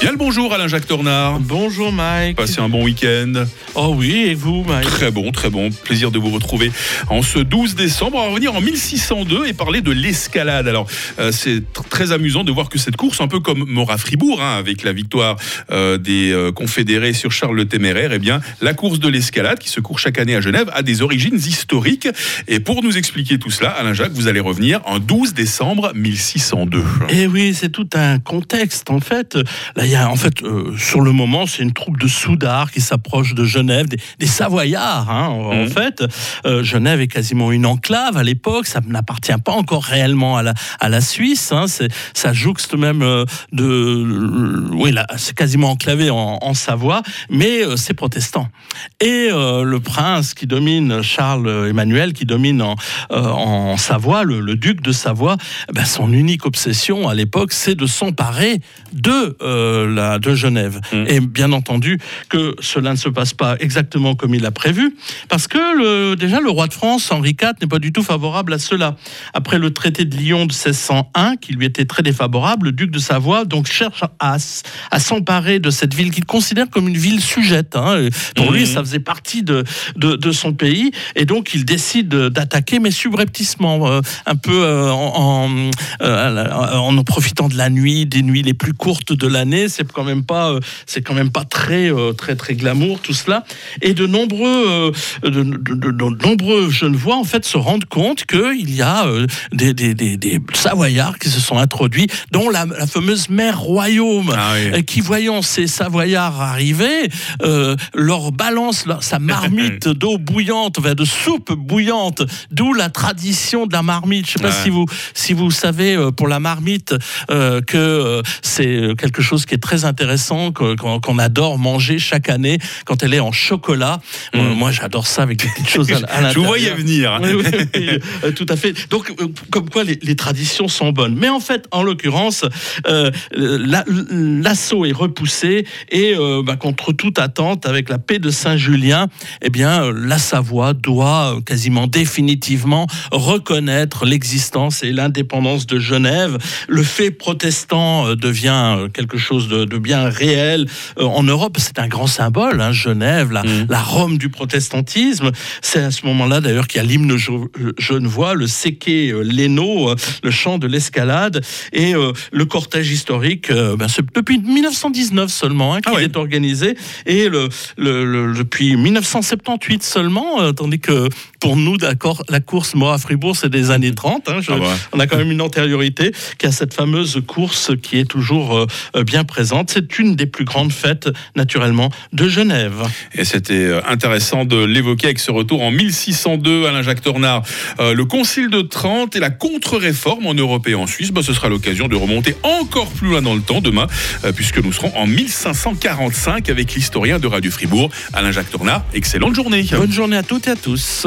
Bien le bonjour Alain-Jacques Tornard. Bonjour Mike. Passez un bon week-end. Oh oui, et vous Mike? Très bon, très bon. Plaisir de vous retrouver en ce 12 décembre. On va revenir en 1602 et parler de l'escalade. Alors, euh, c'est très amusant de voir que cette course, un peu comme Morat-Fribourg, hein, avec la victoire euh, des euh, confédérés sur Charles le Téméraire, eh bien, la course de l'escalade, qui se court chaque année à Genève, a des origines historiques. Et pour nous expliquer tout cela, Alain-Jacques, vous allez revenir en 12 décembre 1602. Eh oui, c'est tout un contexte en fait. Y a en fait euh, sur le moment, c'est une troupe de soudards qui s'approche de Genève, des, des Savoyards hein, en Mhm. fait. Euh, Genève est quasiment une enclave à l'époque, ça n'appartient pas encore réellement à la, à la Suisse. Hein, c'est, ça jouxte même euh, de, oui, c'est quasiment enclavé en, en Savoie, mais c'est protestant. Et le prince qui domine, Charles Emmanuel, qui domine en, en Savoie, le, le duc de Savoie, ben, son unique obsession à l'époque, c'est de s'emparer de, la, de Genève. Mm. Et bien entendu que cela ne se passe pas exactement comme il a prévu, parce que le, déjà le roi de France, Henri IV, n'est pas du tout favorable à cela. Après le traité de Lyon de 1601, qui lui était très défavorable, le duc de Savoie donc cherche à, s'emparer de cette ville qu'il considère comme une ville sujette. hein. Pour lui, Mhm. ça faisait partie de, de, de son pays, et donc il décide d'attaquer, mais subrepticement, euh, un peu euh, en, en, euh, en en profitant de la nuit, des nuits les plus courtes de l'année. C'est quand même pas, euh, c'est quand même pas très, euh, très, très glamour tout cela. Et de nombreux, euh, de, de- de- de nombreux Genevois en fait se rendent compte qu'il y a des, des, des, des Savoyards qui se sont introduits, dont la, la fameuse mère royaume. Ah oui. Qui voyant ces Savoyards arriver, euh, leur balance leur- sa marmite d'eau bouillante, enfin, de soupe bouillante, d'où la tradition de la marmite. Je sais pas Ouais. si vous si vous savez pour la marmite euh, que c'est quelque chose qui est très intéressant qu'on adore manger chaque année quand elle est en chocolat. Euh, Mm. moi, j'adore ça avec des petites choses à, à Je vous l'intérieur. voyais venir. Oui, oui, oui, euh, tout à fait. Donc, euh, comme quoi les, les traditions sont bonnes. Mais en fait, en l'occurrence, euh, la- l'assaut est repoussé et euh, bah, contre toute attente, avec la paix de Saint-Julien, eh bien, la Savoie doit quasiment définitivement reconnaître l'existence et l'indépendance de Genève. Le fait protestant devient quelque chose de, de bien réel. Euh, en Europe, c'est un grand symbole, hein, Genève, la, Mhm. la Rome du protestantisme. C'est à ce moment-là d'ailleurs qu'il y a l'hymne euh, genevois, le séqué euh, léno, le chant de l'escalade et euh, le cortège historique. euh, ben, c'est depuis 1919 seulement hein, qu'il Ah ouais. est organisé et le, le- le- depuis 1978 seulement, euh, tandis que pour nous, d'accord, la course Mora Fribourg, c'est des années 30. hein, je- Ah ouais. on a quand même une antériorité qui a cette fameuse course qui est toujours bien présente. C'est une des plus grandes fêtes, naturellement, de Genève. Et c'était euh, intéressant de l'évoquer avec ce retour en 1602, Alain-Jacques Tornard. Euh, le Concile de Trente et la contre-réforme en Europe et en Suisse, bah, ce sera l'occasion de remonter encore plus loin dans le temps demain, euh, puisque nous serons en 1545 avec l'historien de Radio Fribourg, Alain-Jacques Tornard. Excellente journée. Bonne journée à toutes et à tous.